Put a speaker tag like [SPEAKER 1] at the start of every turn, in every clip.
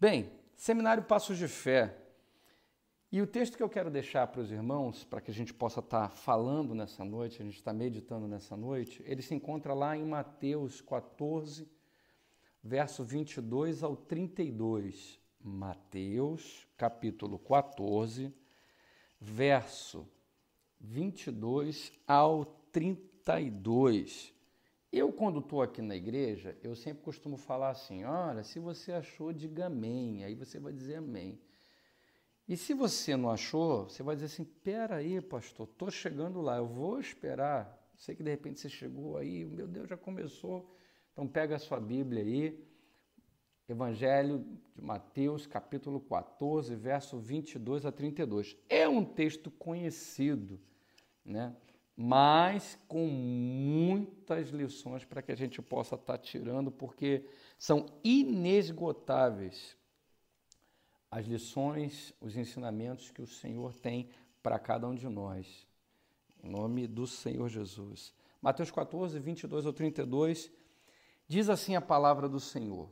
[SPEAKER 1] Bem, Seminário Passos de Fé. E o texto que eu quero deixar para os irmãos, para que a gente possa estar falando nessa noite, a gente está meditando nessa noite, ele se encontra lá em Mateus 14, verso 22 ao 32. Mateus, capítulo 14, verso 22 ao 32. Eu, quando estou aqui na igreja, eu sempre costumo falar assim: olha, se você achou, diga amém. Aí você vai dizer amém. E se você não achou, você vai dizer assim: pera aí, pastor, estou chegando lá, eu vou esperar. Sei que de repente você chegou aí, meu Deus, já começou. Então pega a sua Bíblia aí, Evangelho de Mateus, capítulo 14, verso 22 a 32. É um texto conhecido, né? Mas com muitas lições para que a gente possa estar tá tirando, porque são inesgotáveis as lições, os ensinamentos que o Senhor tem para cada um de nós. Em nome do Senhor Jesus. Mateus 14, 22 ao 32, diz assim a palavra do Senhor.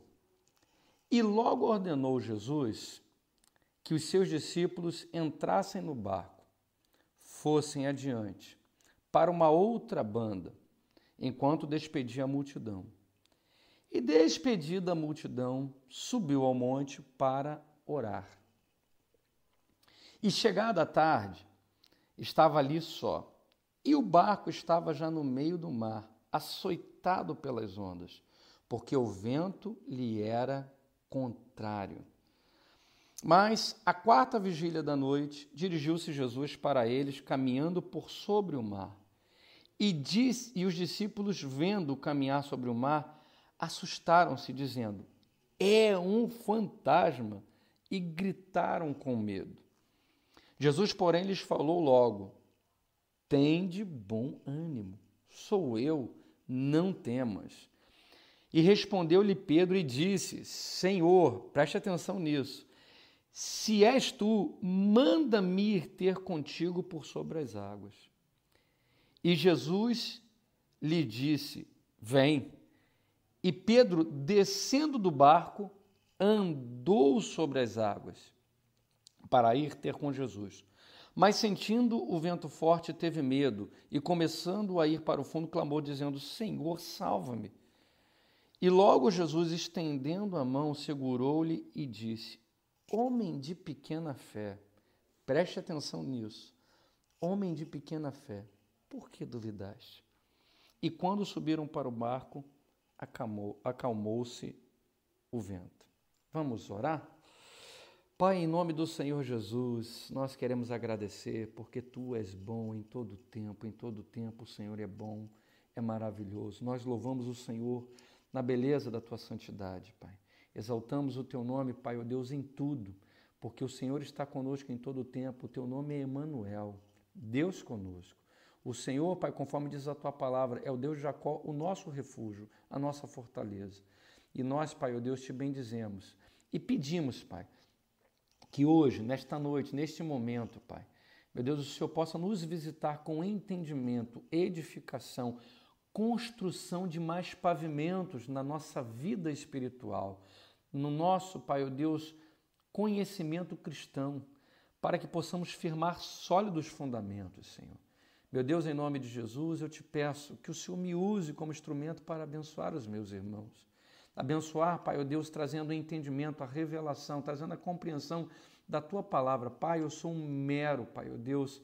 [SPEAKER 1] E logo ordenou Jesus que os seus discípulos entrassem no barco, fossem adiante para uma outra banda, enquanto despedia a multidão. E despedida a multidão, subiu ao monte para orar. E chegada a tarde, estava ali só, e o barco estava já no meio do mar, açoitado pelas ondas, porque o vento lhe era contrário. Mas, à quarta vigília da noite, dirigiu-se Jesus para eles, caminhando por sobre o mar. E, diz, e os discípulos, vendo caminhar sobre o mar, assustaram-se, dizendo: É um fantasma! E gritaram com medo. Jesus, porém, lhes falou logo: Tende bom ânimo, sou eu, não temas. E respondeu-lhe Pedro e disse: Senhor, preste atenção nisso. Se és tu, manda-me ir ter contigo por sobre as águas. E Jesus lhe disse: Vem. E Pedro, descendo do barco, andou sobre as águas para ir ter com Jesus. Mas sentindo o vento forte, teve medo e, começando a ir para o fundo, clamou, dizendo: Senhor, salva-me. E logo Jesus, estendendo a mão, segurou-lhe e disse: Homem de pequena fé, preste atenção nisso. Homem de pequena fé, por que duvidaste? E quando subiram para o barco, acalmou-se o vento. Vamos orar? Pai, em nome do Senhor Jesus, nós queremos agradecer porque tu és bom em todo tempo, em todo tempo o Senhor é bom, é maravilhoso. Nós louvamos o Senhor na beleza da tua santidade, Pai. Exaltamos o teu nome, Pai, ó Deus, em tudo, porque o Senhor está conosco em todo o tempo. O teu nome é Emanuel, Deus conosco. O Senhor, Pai, conforme diz a tua palavra, é o Deus de Jacó, o nosso refúgio, a nossa fortaleza. E nós, Pai, ó Deus, te bendizemos e pedimos, Pai, que hoje, nesta noite, neste momento, Pai, meu Deus, o Senhor possa nos visitar com entendimento, edificação, construção de mais pavimentos na nossa vida espiritual, no nosso, Pai, oh Deus, conhecimento cristão, para que possamos firmar sólidos fundamentos, Senhor. Meu Deus, em nome de Jesus, eu te peço que o Senhor me use como instrumento para abençoar os meus irmãos. Abençoar, Pai, oh Deus, trazendo o entendimento, a revelação, trazendo a compreensão da tua palavra. Pai, eu sou um mero, Pai, oh Deus,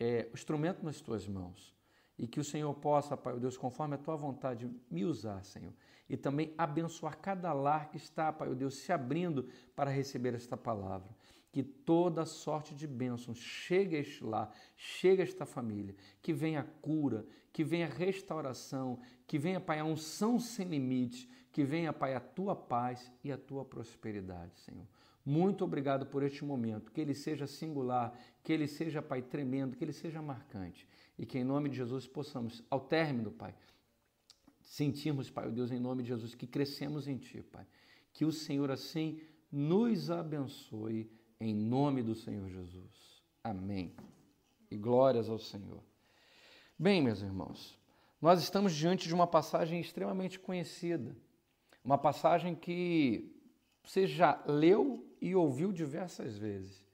[SPEAKER 1] é, instrumento nas tuas mãos. E que o Senhor possa, Pai, oh Deus, conforme a tua vontade, me usar, Senhor. E também abençoar cada lar que está, Pai, oh Deus, se abrindo para receber esta palavra. Que toda sorte de bênçãos chegue a este lar, chegue a esta família. Que venha cura, que venha restauração, que venha, Pai, a unção sem limite. Que venha, Pai, a tua paz e a tua prosperidade, Senhor. Muito obrigado por este momento. Que ele seja singular, que ele seja, Pai, tremendo, que ele seja marcante e que em nome de Jesus possamos, ao término, Pai, sentirmos, Pai, o Deus, em nome de Jesus, que crescemos em Ti, Pai. Que o Senhor assim nos abençoe em nome do Senhor Jesus. Amém. E glórias ao Senhor. Bem, meus irmãos, nós estamos diante de uma passagem extremamente conhecida, uma passagem que você já leu e ouviu diversas vezes,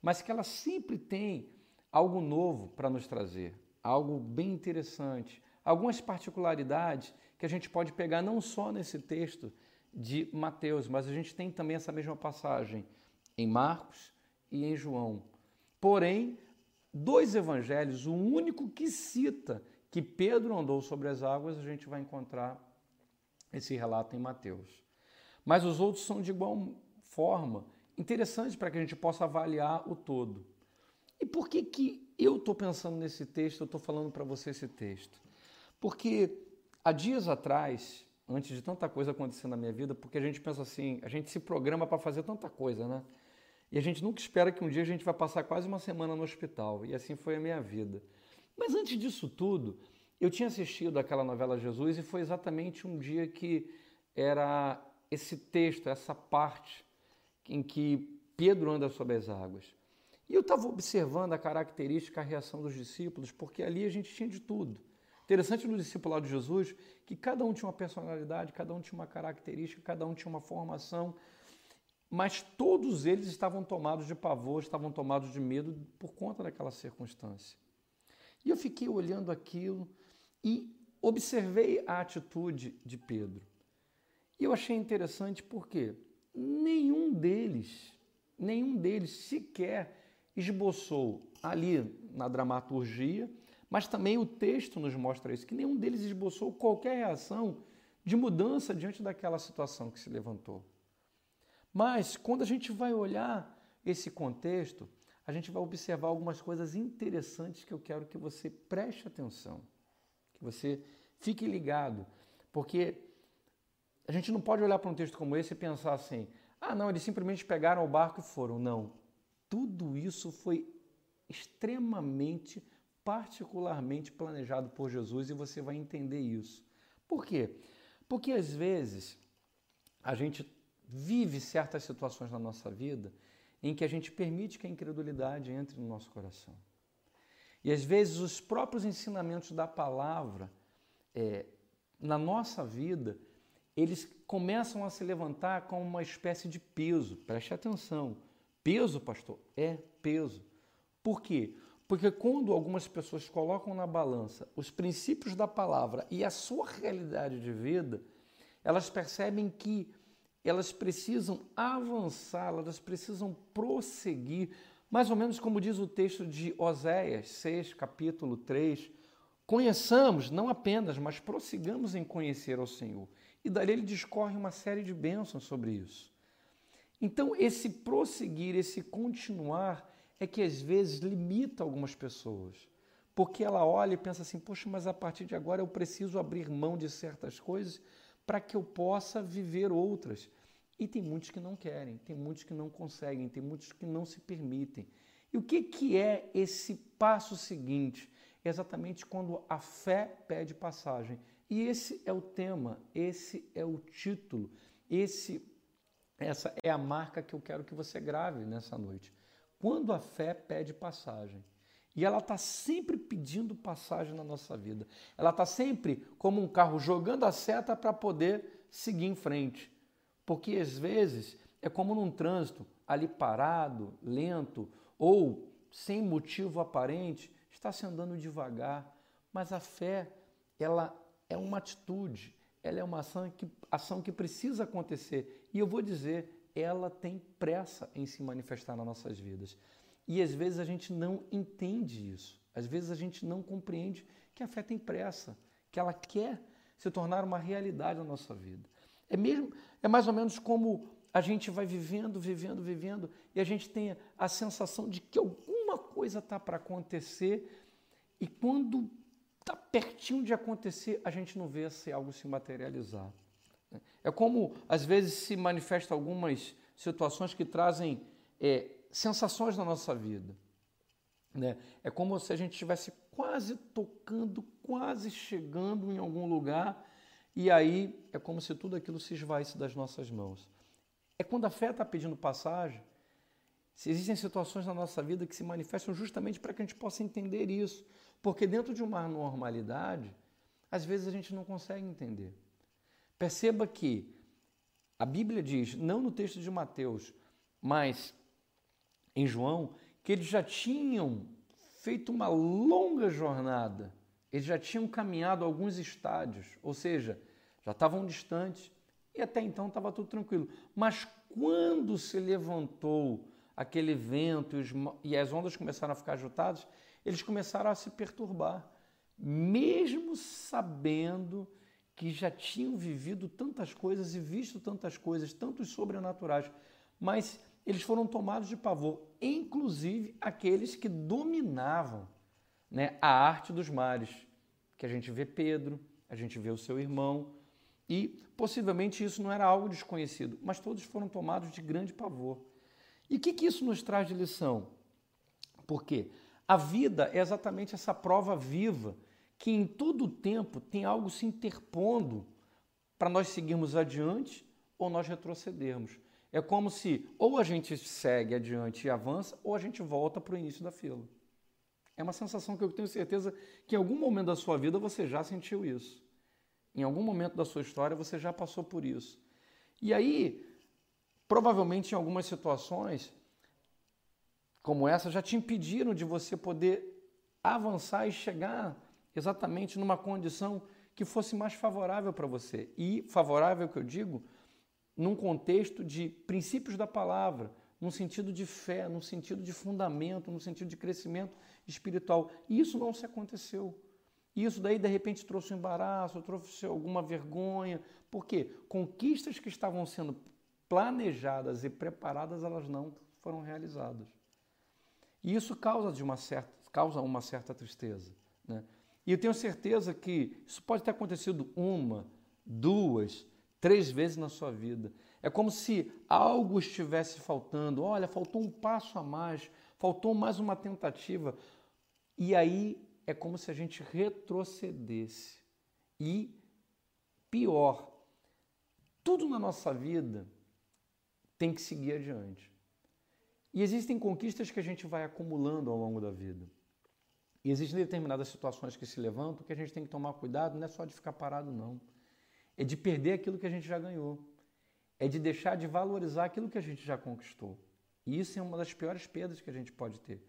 [SPEAKER 1] mas que ela sempre tem algo novo para nos trazer, algo bem interessante, algumas particularidades que a gente pode pegar não só nesse texto de Mateus, mas a gente tem também essa mesma passagem em Marcos e em João. Porém, dois evangelhos, o único que cita que Pedro andou sobre as águas, a gente vai encontrar esse relato em Mateus. Mas os outros são de igual forma interessantes para que a gente possa avaliar o todo. E por que, que eu estou pensando nesse texto, eu estou falando para você esse texto? Porque há dias atrás, antes de tanta coisa acontecer na minha vida, porque a gente pensa assim, a gente se programa para fazer tanta coisa, né? E a gente nunca espera que um dia a gente vai passar quase uma semana no hospital. E assim foi a minha vida. Mas antes disso tudo, eu tinha assistido aquela novela Jesus e foi exatamente um dia que era esse texto, essa parte em que Pedro anda sobre as águas. E eu estava observando a característica, a reação dos discípulos, porque ali a gente tinha de tudo. Interessante no discipulado de Jesus que cada um tinha uma personalidade, cada um tinha uma característica, cada um tinha uma formação, mas todos eles estavam tomados de pavor, estavam tomados de medo por conta daquela circunstância. E eu fiquei olhando aquilo e observei a atitude de Pedro. E eu achei interessante porque nenhum deles, nenhum deles sequer esboçou ali na dramaturgia, mas também o texto nos mostra isso, que nenhum deles esboçou qualquer reação de mudança diante daquela situação que se levantou. Mas quando a gente vai olhar esse contexto, a gente vai observar algumas coisas interessantes que eu quero que você preste atenção, que você fique ligado, porque a gente não pode olhar para um texto como esse e pensar assim: ah, não, eles simplesmente pegaram o barco e foram. Não. Tudo isso foi extremamente, particularmente planejado por Jesus e você vai entender isso. Por quê? Porque às vezes a gente vive certas situações na nossa vida em que a gente permite que a incredulidade entre no nosso coração. E às vezes os próprios ensinamentos da palavra é, na nossa vida eles começam a se levantar como uma espécie de peso. Preste atenção. Peso, pastor, é peso. Por quê? Porque quando algumas pessoas colocam na balança os princípios da palavra e a sua realidade de vida, elas percebem que elas precisam avançar, elas precisam prosseguir, mais ou menos como diz o texto de Oséias 6, capítulo 3. Conheçamos, não apenas, mas prossigamos em conhecer ao Senhor. E dali ele discorre uma série de bênçãos sobre isso. Então, esse prosseguir, esse continuar, é que às vezes limita algumas pessoas. Porque ela olha e pensa assim: poxa, mas a partir de agora eu preciso abrir mão de certas coisas para que eu possa viver outras. E tem muitos que não querem, tem muitos que não conseguem, tem muitos que não se permitem. E o que, que é esse passo seguinte? É exatamente quando a fé pede passagem. E esse é o tema, esse é o título, esse essa é a marca que eu quero que você grave nessa noite. Quando a fé pede passagem. E ela está sempre pedindo passagem na nossa vida. Ela está sempre como um carro jogando a seta para poder seguir em frente. Porque às vezes é como num trânsito, ali parado, lento ou sem motivo aparente, está se andando devagar. Mas a fé, ela é uma atitude, ela é uma ação que, ação que precisa acontecer. E eu vou dizer, ela tem pressa em se manifestar nas nossas vidas. E às vezes a gente não entende isso. Às vezes a gente não compreende que a fé tem pressa, que ela quer se tornar uma realidade na nossa vida. É mesmo, é mais ou menos como a gente vai vivendo, vivendo, vivendo e a gente tem a sensação de que alguma coisa está para acontecer e quando está pertinho de acontecer, a gente não vê esse algo se materializar. É como, às vezes, se manifesta algumas situações que trazem é, sensações na nossa vida. Né? É como se a gente estivesse quase tocando, quase chegando em algum lugar, e aí é como se tudo aquilo se esvaísse das nossas mãos. É quando a fé está pedindo passagem, se existem situações na nossa vida que se manifestam justamente para que a gente possa entender isso. Porque dentro de uma normalidade, às vezes a gente não consegue entender. Perceba que A Bíblia diz, não no texto de Mateus, mas em João, que eles já tinham feito uma longa jornada, eles já tinham caminhado alguns estádios, ou seja, já estavam distantes e até então estava tudo tranquilo. Mas quando se levantou aquele vento e as ondas começaram a ficar agitadas, eles começaram a se perturbar, mesmo sabendo que já tinham vivido tantas coisas e visto tantas coisas, tantos sobrenaturais, mas eles foram tomados de pavor, inclusive aqueles que dominavam né, a arte dos mares, que a gente vê Pedro, a gente vê o seu irmão, e possivelmente isso não era algo desconhecido, mas todos foram tomados de grande pavor. E o que, que isso nos traz de lição? Porque a vida é exatamente essa prova viva que em todo o tempo tem algo se interpondo para nós seguirmos adiante ou nós retrocedermos. É como se ou a gente segue adiante e avança ou a gente volta para o início da fila. É uma sensação que eu tenho certeza que em algum momento da sua vida você já sentiu isso. Em algum momento da sua história você já passou por isso. E aí, provavelmente em algumas situações como essa já te impediram de você poder avançar e chegar exatamente numa condição que fosse mais favorável para você. E favorável que eu digo, num contexto de princípios da palavra, num sentido de fé, num sentido de fundamento, num sentido de crescimento espiritual. E isso não se aconteceu. E isso daí, de repente, trouxe um embaraço, trouxe alguma vergonha. Por quê? Conquistas que estavam sendo planejadas e preparadas, elas não foram realizadas. E isso causa, de uma certa, causa uma certa tristeza. Né? E eu tenho certeza que isso pode ter acontecido uma, duas, três vezes na sua vida. É como se algo estivesse faltando. Olha, faltou um passo a mais, faltou mais uma tentativa. E aí é como se a gente retrocedesse. E pior, tudo na nossa vida tem que seguir adiante. E existem conquistas que a gente vai acumulando ao longo da vida. E existem determinadas situações que se levantam que a gente tem que tomar cuidado, não é só de ficar parado, não. É de perder aquilo que a gente já ganhou. É de deixar de valorizar aquilo que a gente já conquistou. E isso é uma das piores perdas que a gente pode ter.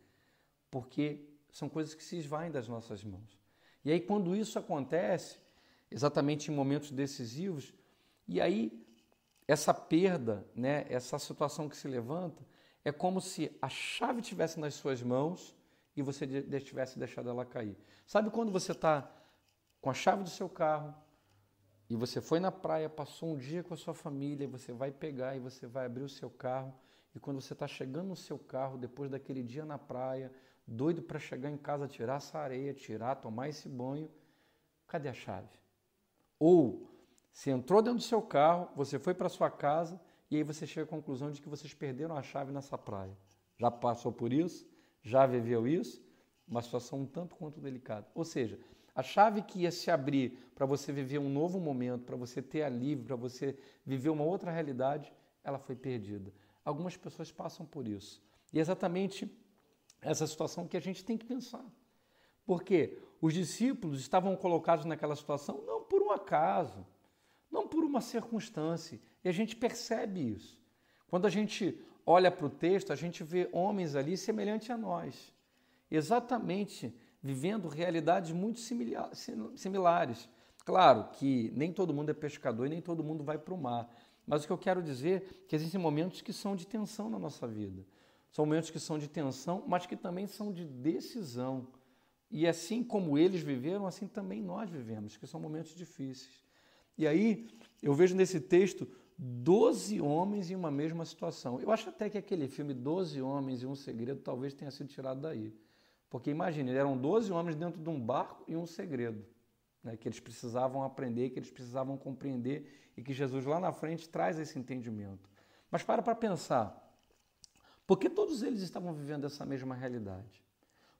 [SPEAKER 1] Porque são coisas que se esvaem das nossas mãos. E aí, quando isso acontece, exatamente em momentos decisivos, e aí essa perda, né, essa situação que se levanta, é como se a chave tivesse nas suas mãos e você tivesse deixado ela cair. Sabe quando você está com a chave do seu carro e você foi na praia, passou um dia com a sua família, você vai pegar e você vai abrir o seu carro e quando você está chegando no seu carro, depois daquele dia na praia, doido para chegar em casa, tirar essa areia, tirar, tomar esse banho, cadê a chave? Ou você entrou dentro do seu carro, você foi para sua casa e aí você chega à conclusão de que vocês perderam a chave nessa praia. Já passou por isso? Já viveu isso, uma situação um tanto quanto delicada. Ou seja, a chave que ia se abrir para você viver um novo momento, para você ter alívio, para você viver uma outra realidade, ela foi perdida. Algumas pessoas passam por isso. E é exatamente essa situação que a gente tem que pensar. Porque os discípulos estavam colocados naquela situação não por um acaso, não por uma circunstância. E a gente percebe isso. Quando a gente olha para o texto, a gente vê homens ali semelhantes a nós, exatamente vivendo realidades muito similares. Claro que nem todo mundo é pescador e nem todo mundo vai para o mar, mas o que eu quero dizer é que existem momentos que são de tensão na nossa vida. São momentos que são de tensão, mas que também são de decisão. E assim como eles viveram, assim também nós vivemos, que são momentos difíceis. E aí eu vejo nesse texto 12 homens em uma mesma situação. Eu acho até que aquele filme 12 Homens e um Segredo talvez tenha sido tirado daí. Porque imagine, eram 12 homens dentro de um barco e um segredo. Né, que eles precisavam aprender, que eles precisavam compreender e que Jesus lá na frente traz esse entendimento. Mas para para pensar, por que todos eles estavam vivendo essa mesma realidade?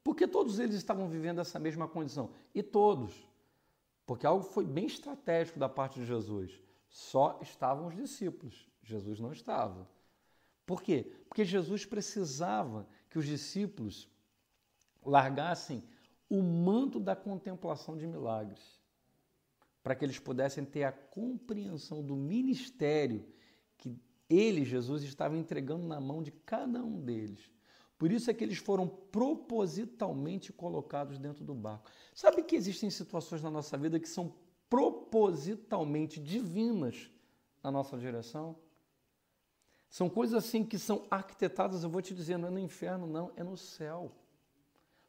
[SPEAKER 1] Por que todos eles estavam vivendo essa mesma condição? E todos. Porque algo foi bem estratégico da parte de Jesus. Só estavam os discípulos, Jesus não estava. Por quê? Porque Jesus precisava que os discípulos largassem o manto da contemplação de milagres, para que eles pudessem ter a compreensão do ministério que ele, Jesus, estava entregando na mão de cada um deles. Por isso é que eles foram propositalmente colocados dentro do barco. Sabe que existem situações na nossa vida que são propositalmente divinas na nossa direção? São coisas assim que são arquitetadas, eu vou te dizer, não é no inferno, não, é no céu.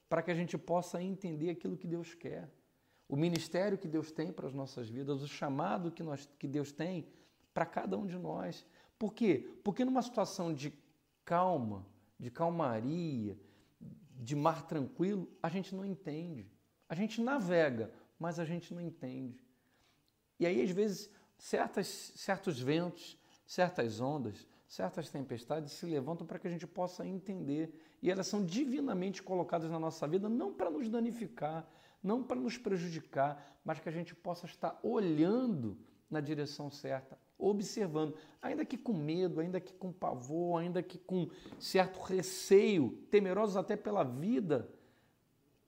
[SPEAKER 1] Para que a gente possa entender aquilo que Deus quer. O ministério que Deus tem para as nossas vidas, o chamado que, nós, que Deus tem para cada um de nós. Por quê? Porque numa situação de calma, de calmaria, de mar tranquilo, a gente não entende. A gente navega, mas a gente não entende. E aí, às vezes, certas, certos ventos, certas ondas, certas tempestades se levantam para que a gente possa entender. E elas são divinamente colocadas na nossa vida, não para nos danificar, não para nos prejudicar, mas que a gente possa estar olhando na direção certa, observando, ainda que com medo, ainda que com pavor, ainda que com certo receio, temerosos até pela vida,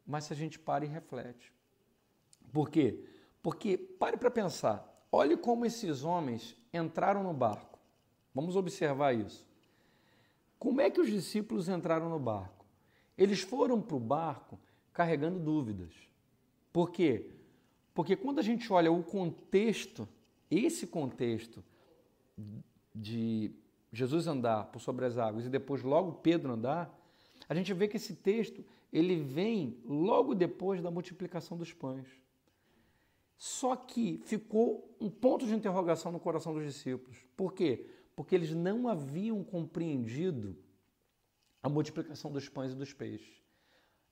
[SPEAKER 1] mas se a gente para e reflete. Por quê? Porque pare para pensar, olhe como esses homens entraram no barco. Vamos observar isso. Como é que os discípulos entraram no barco? Eles foram para o barco carregando dúvidas. Por quê? Porque quando a gente olha o contexto, esse contexto de Jesus andar por sobre as águas e depois logo Pedro andar, a gente vê que esse texto ele vem logo depois da multiplicação dos pães. Só que ficou um ponto de interrogação no coração dos discípulos. Por quê? porque eles não haviam compreendido a multiplicação dos pães e dos peixes.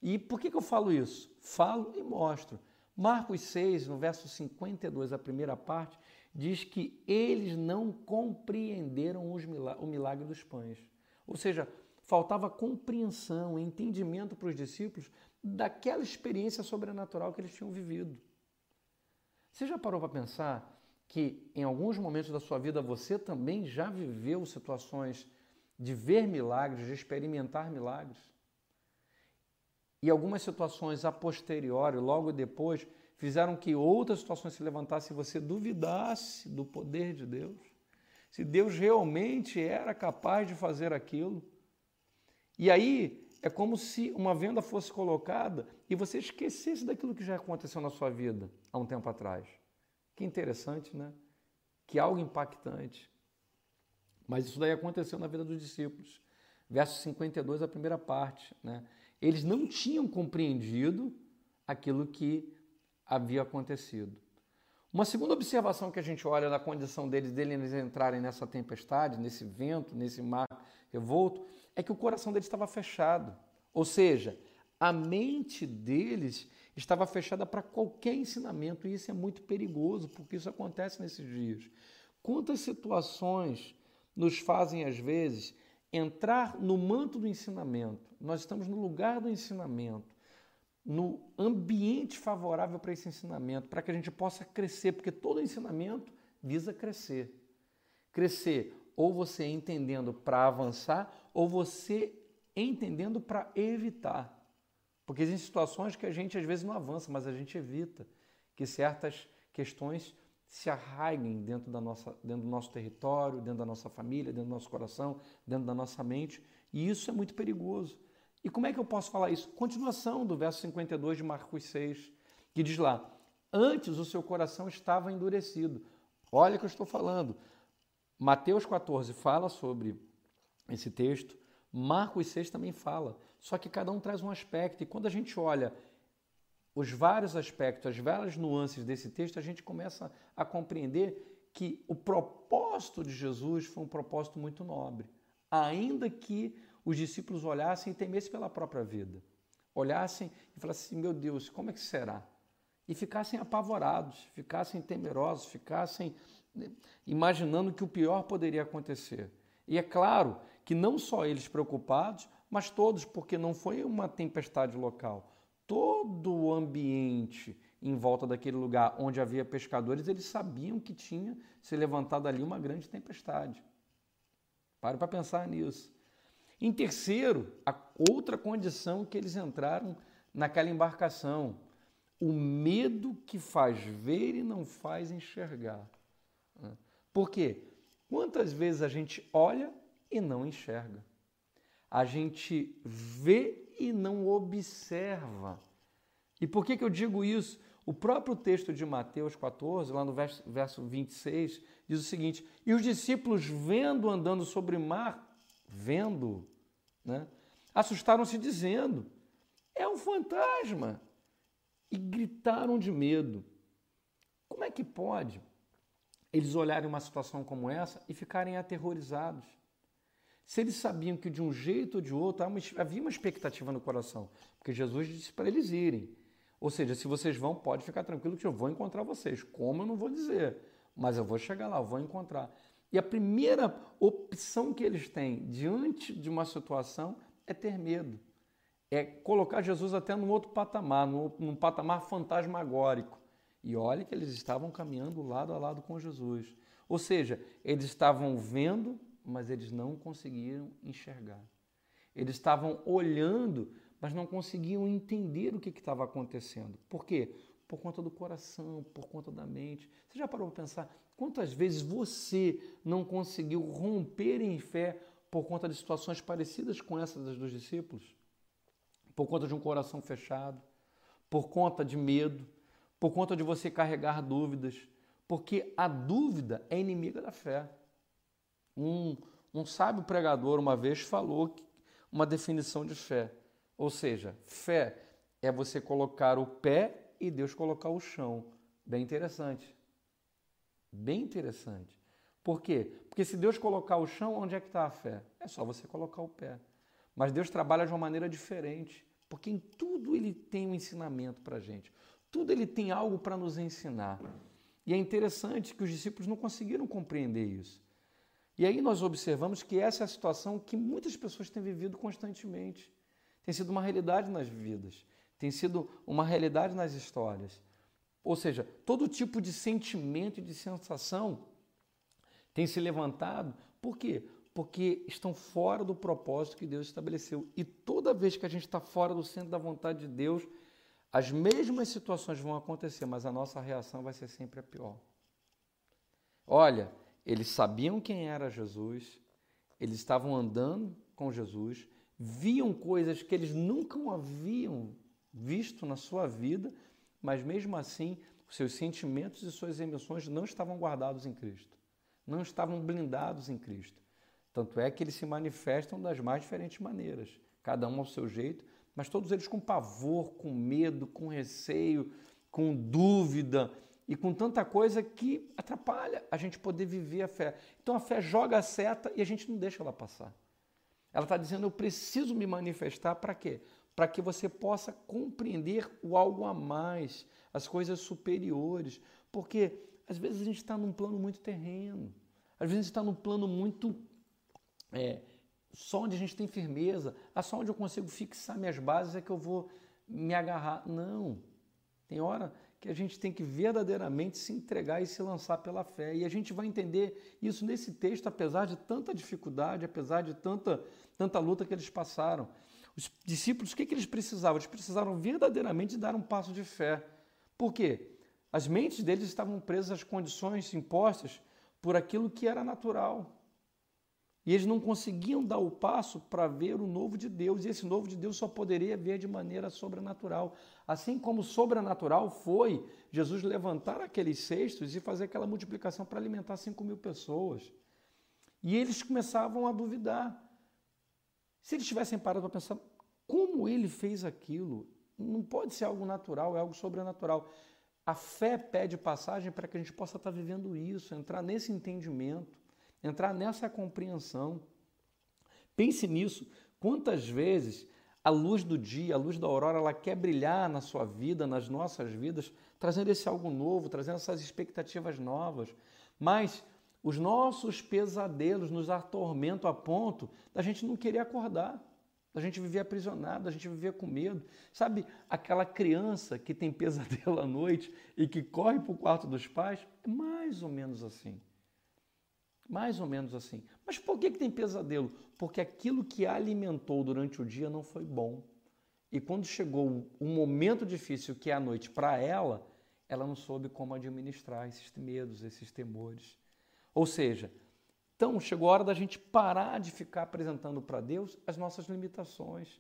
[SPEAKER 1] E por que, que eu falo isso? Falo e mostro. Marcos 6, no verso 52, a primeira parte, diz que eles não compreenderam o milagre dos pães. Ou seja, faltava compreensão, entendimento para os discípulos daquela experiência sobrenatural que eles tinham vivido. Você já parou para pensar que em alguns momentos da sua vida você também já viveu situações de ver milagres, de experimentar milagres. E algumas situações a posteriori, logo depois, fizeram que outras situações se levantassem e você duvidasse do poder de Deus. Se Deus realmente era capaz de fazer aquilo. E aí é como se uma venda fosse colocada e você esquecesse daquilo que já aconteceu na sua vida há um tempo atrás. Que interessante, né? Que algo impactante. Mas isso daí aconteceu na vida dos discípulos. Verso 52, a primeira parte. Né? Eles não tinham compreendido aquilo que havia acontecido. Uma segunda observação que a gente olha na condição deles, deles entrarem nessa tempestade, nesse vento, nesse mar revolto, é que o coração deles estava fechado. Ou seja, a mente deles estava fechada para qualquer ensinamento, e isso é muito perigoso, porque isso acontece nesses dias. Quantas situações nos fazem, às vezes, entrar no manto do ensinamento? Nós estamos no lugar do ensinamento, no ambiente favorável para esse ensinamento, para que a gente possa crescer, porque todo ensinamento visa crescer. Crescer, ou você entendendo para avançar, ou você entendendo para evitar. Porque existem situações que a gente às vezes não avança, mas a gente evita que certas questões se arraiguem dentro, da nossa, dentro do nosso território, dentro da nossa família, dentro do nosso coração, dentro da nossa mente. E isso é muito perigoso. E como é que eu posso falar isso? Continuação do verso 52 de Marcos 6, que diz lá: Antes o seu coração estava endurecido. Olha o que eu estou falando. Mateus 14 fala sobre esse texto, Marcos 6 também fala. Só que cada um traz um aspecto, e quando a gente olha os vários aspectos, as várias nuances desse texto, a gente começa a compreender que o propósito de Jesus foi um propósito muito nobre, ainda que os discípulos olhassem e temessem pela própria vida, olhassem e falassem meu Deus, como é que será? E ficassem apavorados, ficassem temerosos, ficassem né, imaginando que o pior poderia acontecer. E é claro que não só eles preocupados, mas todos, porque não foi uma tempestade local. Todo o ambiente em volta daquele lugar onde havia pescadores, eles sabiam que tinha se levantado ali uma grande tempestade. Pare para pensar nisso. Em terceiro, a outra condição que eles entraram naquela embarcação, o medo que faz ver e não faz enxergar. Por quê? Quantas vezes a gente olha e não enxerga? A gente vê e não observa. E por que, que eu digo isso? O próprio texto de Mateus 14, lá no verso, verso 26, diz o seguinte: E os discípulos, vendo andando sobre o mar, vendo, né, assustaram-se, dizendo: É um fantasma! E gritaram de medo. Como é que pode eles olharem uma situação como essa e ficarem aterrorizados? Se eles sabiam que de um jeito ou de outro havia uma expectativa no coração, porque Jesus disse para eles irem. Ou seja, se vocês vão, pode ficar tranquilo que eu vou encontrar vocês. Como eu não vou dizer, mas eu vou chegar lá, eu vou encontrar. E a primeira opção que eles têm diante de uma situação é ter medo. É colocar Jesus até num outro patamar, num, num patamar fantasmagórico. E olhe que eles estavam caminhando lado a lado com Jesus. Ou seja, eles estavam vendo, mas eles não conseguiram enxergar. Eles estavam olhando, mas não conseguiam entender o que estava acontecendo. Por quê? Por conta do coração, por conta da mente. Você já parou para pensar quantas vezes você não conseguiu romper em fé por conta de situações parecidas com essas dos discípulos? Por conta de um coração fechado, por conta de medo, por conta de você carregar dúvidas, porque a dúvida é inimiga da fé. Um, um sábio pregador uma vez falou uma definição de fé. Ou seja, fé é você colocar o pé e Deus colocar o chão. Bem interessante. Bem interessante. Por quê? Porque se Deus colocar o chão, onde é que está a fé? É só você colocar o pé. Mas Deus trabalha de uma maneira diferente, porque em tudo ele tem um ensinamento para a gente. Tudo ele tem algo para nos ensinar. E é interessante que os discípulos não conseguiram compreender isso. E aí nós observamos que essa é a situação que muitas pessoas têm vivido constantemente. Tem sido uma realidade nas vidas, tem sido uma realidade nas histórias. Ou seja, todo tipo de sentimento e de sensação tem se levantado. Por quê? Porque estão fora do propósito que Deus estabeleceu. E toda vez que a gente está fora do centro da vontade de Deus, as mesmas situações vão acontecer, mas a nossa reação vai ser sempre a pior. Olha, eles sabiam quem era Jesus, eles estavam andando com Jesus, viam coisas que eles nunca haviam visto na sua vida, mas mesmo assim, seus sentimentos e suas emoções não estavam guardados em Cristo, não estavam blindados em Cristo. Tanto é que eles se manifestam das mais diferentes maneiras, cada um ao seu jeito, mas todos eles com pavor, com medo, com receio, com dúvida e com tanta coisa que atrapalha a gente poder viver a fé. Então a fé joga a seta e a gente não deixa ela passar. Ela está dizendo: eu preciso me manifestar para quê? Para que você possa compreender o algo a mais, as coisas superiores. Porque às vezes a gente está num plano muito terreno, às vezes a gente está num plano muito é, só onde a gente tem firmeza, ah, só onde eu consigo fixar minhas bases é que eu vou me agarrar. Não. Tem hora que a gente tem que verdadeiramente se entregar e se lançar pela fé. E a gente vai entender isso nesse texto, apesar de tanta dificuldade, apesar de tanta, tanta luta que eles passaram. Os discípulos, o que, que eles precisavam? Eles precisaram verdadeiramente dar um passo de fé. Por quê? As mentes deles estavam presas às condições impostas por aquilo que era natural. E eles não conseguiam dar o passo para ver o novo de Deus, e esse novo de Deus só poderia ver de maneira sobrenatural. Assim como sobrenatural foi Jesus levantar aqueles cestos e fazer aquela multiplicação para alimentar 5 mil pessoas. E eles começavam a duvidar. Se eles tivessem parado para pensar, como ele fez aquilo? Não pode ser algo natural, é algo sobrenatural. A fé pede passagem para que a gente possa estar vivendo isso, entrar nesse entendimento entrar nessa compreensão. Pense nisso. Quantas vezes a luz do dia, a luz da aurora, ela quer brilhar na sua vida, nas nossas vidas, trazendo esse algo novo, trazendo essas expectativas novas. Mas os nossos pesadelos nos atormentam a ponto da gente não querer acordar, da gente viver aprisionado, da gente viver com medo. Sabe aquela criança que tem pesadelo à noite e que corre para o quarto dos pais? É mais ou menos assim. Mais ou menos assim. Mas por que, que tem pesadelo? Porque aquilo que alimentou durante o dia não foi bom. E quando chegou um momento difícil, que é a noite, para ela, ela não soube como administrar esses medos, esses temores. Ou seja, Então, chegou a hora da gente parar de ficar apresentando para Deus as nossas limitações.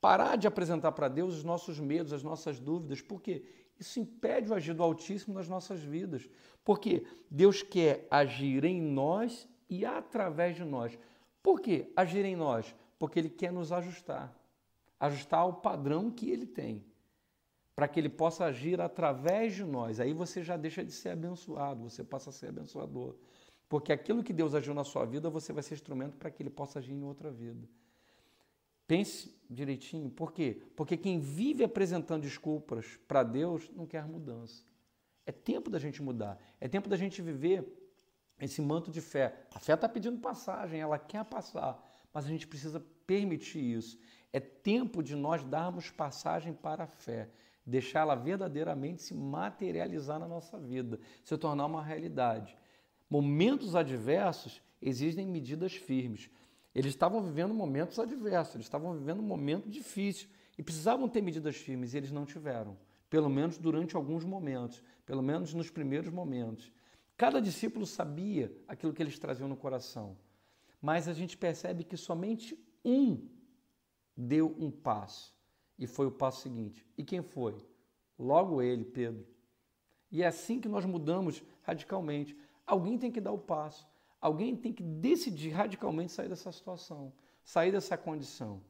[SPEAKER 1] Parar de apresentar para Deus os nossos medos, as nossas dúvidas, porque isso impede o agir do Altíssimo nas nossas vidas. Porque Deus quer agir em nós e através de nós. Por que agir em nós? Porque Ele quer nos ajustar ajustar ao padrão que Ele tem para que ele possa agir através de nós. Aí você já deixa de ser abençoado, você passa a ser abençoador. Porque aquilo que Deus agiu na sua vida, você vai ser instrumento para que ele possa agir em outra vida. Pense direitinho, por quê? Porque quem vive apresentando desculpas para Deus não quer mudança. É tempo da gente mudar, é tempo da gente viver esse manto de fé. A fé está pedindo passagem, ela quer passar, mas a gente precisa permitir isso. É tempo de nós darmos passagem para a fé deixá-la verdadeiramente se materializar na nossa vida, se tornar uma realidade. Momentos adversos exigem medidas firmes. Eles estavam vivendo momentos adversos, eles estavam vivendo um momento difícil e precisavam ter medidas firmes e eles não tiveram, pelo menos durante alguns momentos, pelo menos nos primeiros momentos. Cada discípulo sabia aquilo que eles traziam no coração, mas a gente percebe que somente um deu um passo. E foi o passo seguinte. E quem foi? Logo ele, Pedro. E é assim que nós mudamos radicalmente. Alguém tem que dar o passo. Alguém tem que decidir radicalmente sair dessa situação, sair dessa condição.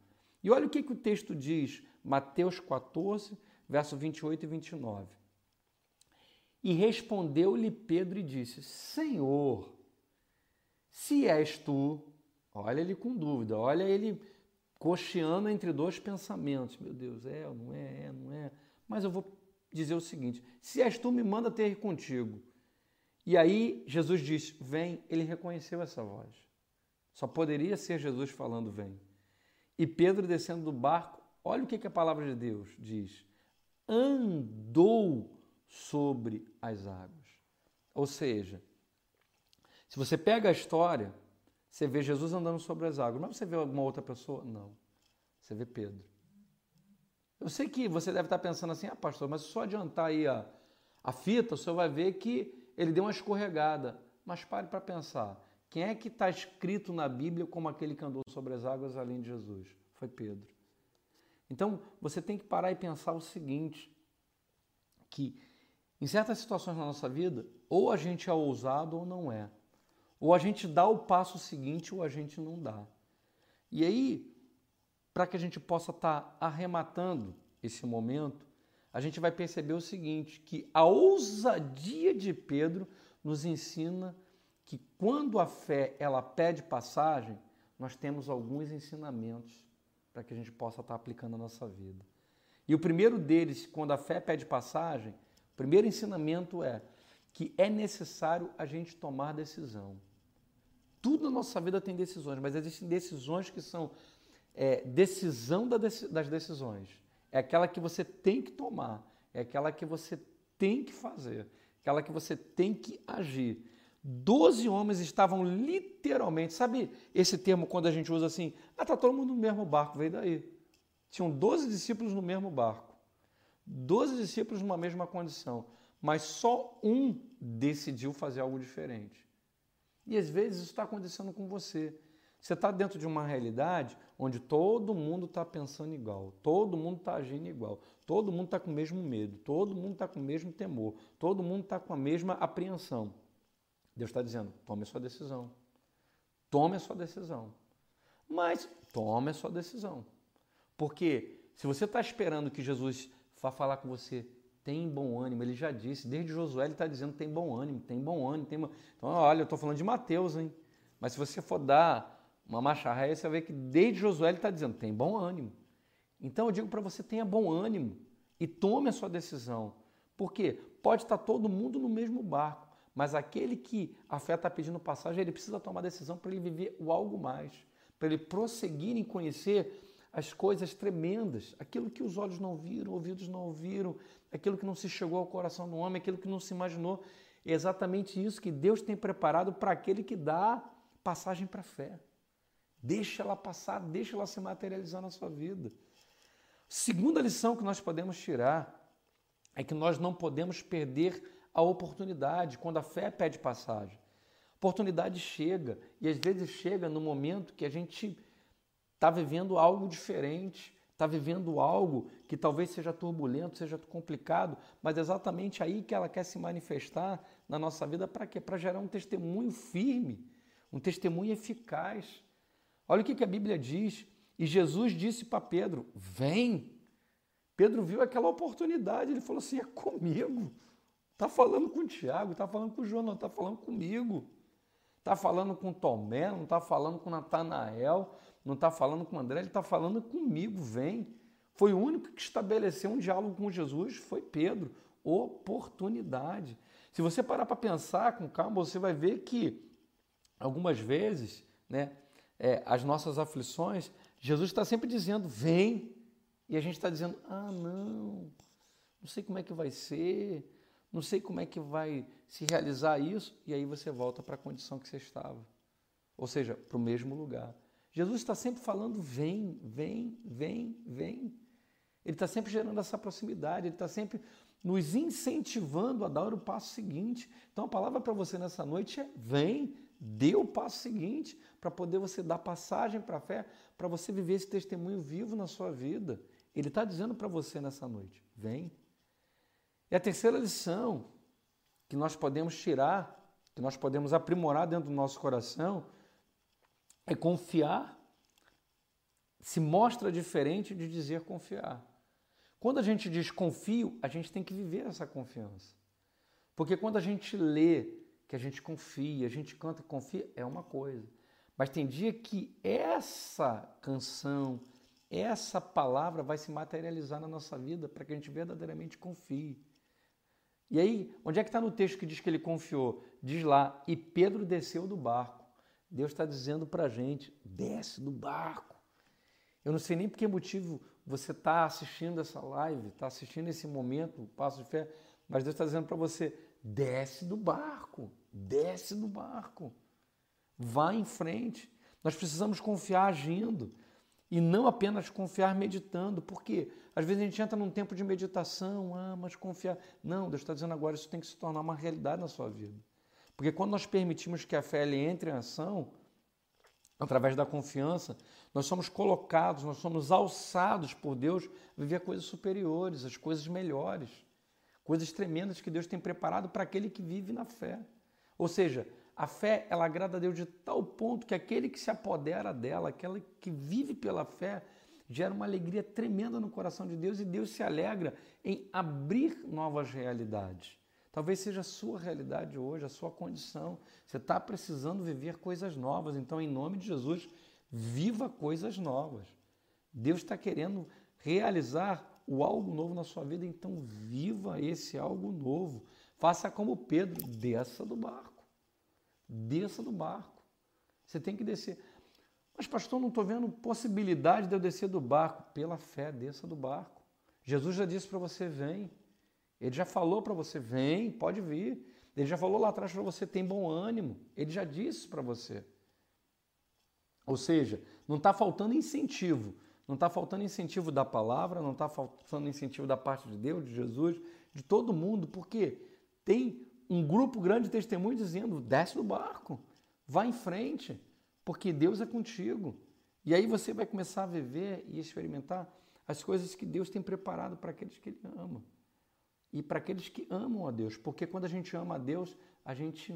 [SPEAKER 1] E olha o que, que o texto diz, Mateus 14, verso 28 e 29. E respondeu-lhe Pedro e disse: Senhor, se és tu, olha ele com dúvida, olha ele cocheando entre dois pensamentos. Meu Deus, é, não é, é, não é. Mas eu vou dizer o seguinte: se és tu, me manda ter contigo. E aí Jesus disse: Vem. Ele reconheceu essa voz. Só poderia ser Jesus falando: Vem. E Pedro descendo do barco, olha o que, que a palavra de Deus diz: andou sobre as águas. Ou seja, se você pega a história, você vê Jesus andando sobre as águas, mas você vê alguma outra pessoa? Não. Você vê Pedro. Eu sei que você deve estar pensando assim, ah, pastor, mas se só adiantar aí a, a fita, o senhor vai ver que ele deu uma escorregada. Mas pare para pensar. Quem é que está escrito na Bíblia como aquele que andou sobre as águas além de Jesus? Foi Pedro. Então, você tem que parar e pensar o seguinte, que em certas situações na nossa vida, ou a gente é ousado ou não é. Ou a gente dá o passo seguinte ou a gente não dá. E aí, para que a gente possa estar tá arrematando esse momento, a gente vai perceber o seguinte, que a ousadia de Pedro nos ensina que quando a fé ela pede passagem, nós temos alguns ensinamentos para que a gente possa estar aplicando na nossa vida. E o primeiro deles, quando a fé pede passagem, o primeiro ensinamento é que é necessário a gente tomar decisão. Tudo na nossa vida tem decisões, mas existem decisões que são é, decisão das decisões. É aquela que você tem que tomar, é aquela que você tem que fazer, aquela que você tem que agir. Doze homens estavam literalmente, sabe esse termo quando a gente usa assim? Ah, está todo mundo no mesmo barco, veio daí. Tinham doze discípulos no mesmo barco, doze discípulos numa mesma condição, mas só um decidiu fazer algo diferente. E às vezes isso está acontecendo com você. Você está dentro de uma realidade onde todo mundo está pensando igual, todo mundo está agindo igual, todo mundo está com o mesmo medo, todo mundo está com o mesmo temor, todo mundo está com a mesma apreensão. Deus está dizendo: tome a sua decisão. Tome a sua decisão. Mas tome a sua decisão. Porque se você está esperando que Jesus vá falar com você tem bom ânimo. Ele já disse, desde Josué ele está dizendo tem bom ânimo, tem bom ânimo. Tem bom... Então, olha, eu estou falando de Mateus, hein? Mas se você for dar uma marcha ré, você ver que desde Josué ele está dizendo tem bom ânimo. Então eu digo para você, tenha bom ânimo e tome a sua decisão. Por quê? Pode estar todo mundo no mesmo barco, mas aquele que a fé está pedindo passagem, ele precisa tomar decisão para ele viver o algo mais, para ele prosseguir em conhecer as coisas tremendas, aquilo que os olhos não viram, ouvidos não ouviram, aquilo que não se chegou ao coração do homem, aquilo que não se imaginou. É exatamente isso que Deus tem preparado para aquele que dá passagem para a fé. Deixa ela passar, deixa ela se materializar na sua vida. Segunda lição que nós podemos tirar é que nós não podemos perder a oportunidade quando a fé pede passagem. Oportunidade chega e às vezes chega no momento que a gente está vivendo algo diferente, está vivendo algo que talvez seja turbulento, seja complicado, mas é exatamente aí que ela quer se manifestar na nossa vida para quê? Para gerar um testemunho firme, um testemunho eficaz. Olha o que, a Bíblia diz. E Jesus disse para Pedro: Vem. Pedro viu aquela oportunidade, ele falou assim: É comigo. Está falando com o Tiago, está falando com o João, não está falando comigo. Está falando com Tomé, não está falando com Natanael, não está falando com André, ele está falando comigo, vem. Foi o único que estabeleceu um diálogo com Jesus, foi Pedro. Oportunidade. Se você parar para pensar com calma, você vai ver que algumas vezes, né, é, as nossas aflições, Jesus está sempre dizendo, vem. E a gente está dizendo, ah, não, não sei como é que vai ser, não sei como é que vai se realizar isso, e aí você volta para a condição que você estava. Ou seja, para o mesmo lugar. Jesus está sempre falando: vem, vem, vem, vem. Ele está sempre gerando essa proximidade, ele está sempre nos incentivando a dar o passo seguinte. Então a palavra para você nessa noite é: vem, dê o passo seguinte, para poder você dar passagem para a fé, para você viver esse testemunho vivo na sua vida. Ele está dizendo para você nessa noite: vem. E a terceira lição que nós podemos tirar, que nós podemos aprimorar dentro do nosso coração, é confiar. Se mostra diferente de dizer confiar. Quando a gente diz confio, a gente tem que viver essa confiança. Porque quando a gente lê que a gente confia, a gente canta que confia, é uma coisa. Mas tem dia que essa canção, essa palavra vai se materializar na nossa vida para que a gente verdadeiramente confie. E aí, onde é que está no texto que diz que ele confiou? Diz lá, e Pedro desceu do barco. Deus está dizendo para a gente, desce do barco. Eu não sei nem por que motivo você está assistindo essa live, está assistindo esse momento, o passo de fé, mas Deus está dizendo para você, desce do barco, desce do barco. Vá em frente. Nós precisamos confiar agindo e não apenas confiar meditando, porque às vezes a gente entra num tempo de meditação, ah, mas confiar. Não, Deus está dizendo agora, isso tem que se tornar uma realidade na sua vida. Porque quando nós permitimos que a fé entre em ação, através da confiança, nós somos colocados, nós somos alçados por Deus a viver coisas superiores, as coisas melhores, coisas tremendas que Deus tem preparado para aquele que vive na fé. Ou seja, a fé, ela agrada a Deus de tal ponto que aquele que se apodera dela, aquele que vive pela fé, gera uma alegria tremenda no coração de Deus e Deus se alegra em abrir novas realidades. Talvez seja a sua realidade hoje, a sua condição. Você está precisando viver coisas novas. Então, em nome de Jesus, viva coisas novas. Deus está querendo realizar o algo novo na sua vida, então viva esse algo novo. Faça como Pedro, desça do barco. Desça do barco. Você tem que descer. Mas, pastor, não estou vendo possibilidade de eu descer do barco. Pela fé, desça do barco. Jesus já disse para você: vem. Ele já falou para você: vem, pode vir. Ele já falou lá atrás para você: tem bom ânimo. Ele já disse para você. Ou seja, não está faltando incentivo. Não está faltando incentivo da palavra, não está faltando incentivo da parte de Deus, de Jesus, de todo mundo, porque tem um grupo grande de testemunhos dizendo: desce do barco, vá em frente, porque Deus é contigo. E aí você vai começar a viver e experimentar as coisas que Deus tem preparado para aqueles que Ele ama. E para aqueles que amam a Deus. Porque quando a gente ama a Deus, a gente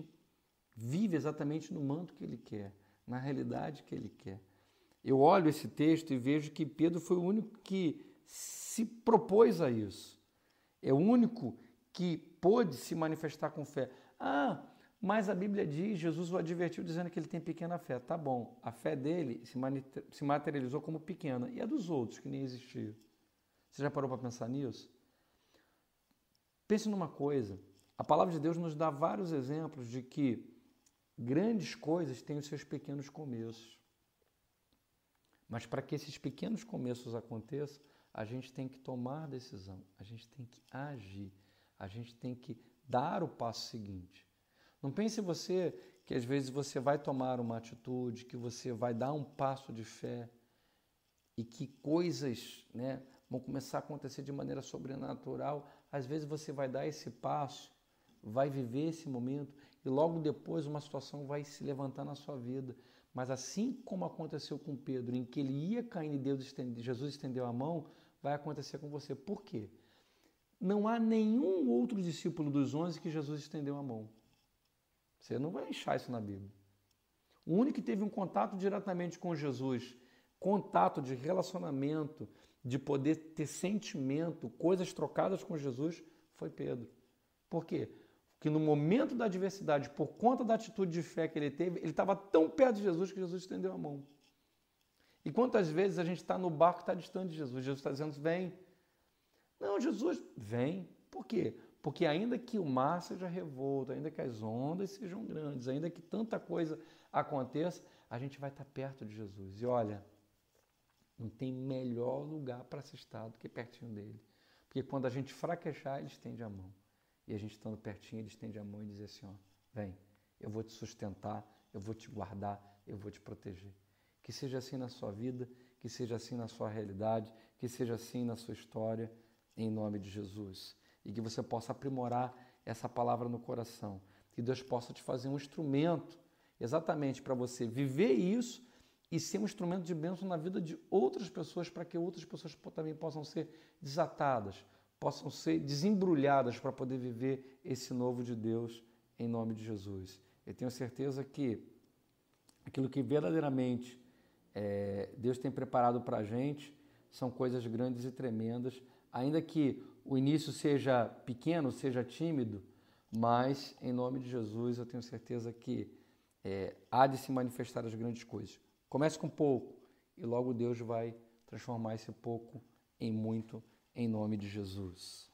[SPEAKER 1] vive exatamente no manto que Ele quer, na realidade que Ele quer. Eu olho esse texto e vejo que Pedro foi o único que se propôs a isso. É o único que pôde se manifestar com fé. Ah, mas a Bíblia diz, Jesus o advertiu dizendo que ele tem pequena fé. Tá bom, a fé dele se materializou como pequena. E a dos outros que nem existiam? Você já parou para pensar nisso? Pense numa coisa. A palavra de Deus nos dá vários exemplos de que grandes coisas têm os seus pequenos começos. Mas para que esses pequenos começos aconteçam, a gente tem que tomar decisão, a gente tem que agir a gente tem que dar o passo seguinte. Não pense você que às vezes você vai tomar uma atitude, que você vai dar um passo de fé e que coisas né, vão começar a acontecer de maneira sobrenatural. Às vezes você vai dar esse passo, vai viver esse momento e logo depois uma situação vai se levantar na sua vida. Mas assim como aconteceu com Pedro, em que ele ia caindo e Deus estende, Jesus estendeu a mão, vai acontecer com você. Por quê? Não há nenhum outro discípulo dos onze que Jesus estendeu a mão. Você não vai achar isso na Bíblia. O único que teve um contato diretamente com Jesus, contato de relacionamento, de poder ter sentimento, coisas trocadas com Jesus, foi Pedro. Por quê? Porque no momento da adversidade, por conta da atitude de fé que ele teve, ele estava tão perto de Jesus que Jesus estendeu a mão. E quantas vezes a gente está no barco e está distante de Jesus? Jesus está dizendo, vem. Não, Jesus, vem. Por quê? Porque ainda que o mar seja revolto, ainda que as ondas sejam grandes, ainda que tanta coisa aconteça, a gente vai estar perto de Jesus. E olha, não tem melhor lugar para se estar do que pertinho dele. Porque quando a gente fraquejar, ele estende a mão. E a gente estando pertinho, ele estende a mão e diz assim: ó, vem, eu vou te sustentar, eu vou te guardar, eu vou te proteger. Que seja assim na sua vida, que seja assim na sua realidade, que seja assim na sua história, em nome de Jesus. E que você possa aprimorar essa palavra no coração. Que Deus possa te fazer um instrumento exatamente para você viver isso e ser um instrumento de bênção na vida de outras pessoas, para que outras pessoas também possam ser desatadas, possam ser desembrulhadas para poder viver esse novo de Deus em nome de Jesus. Eu tenho certeza que aquilo que verdadeiramente é, Deus tem preparado para a gente são coisas grandes e tremendas, ainda que o início seja pequeno, seja tímido, mas em nome de Jesus eu tenho certeza que é, há de se manifestar as grandes coisas. Comece com pouco e logo Deus vai transformar esse pouco em muito, em nome de Jesus.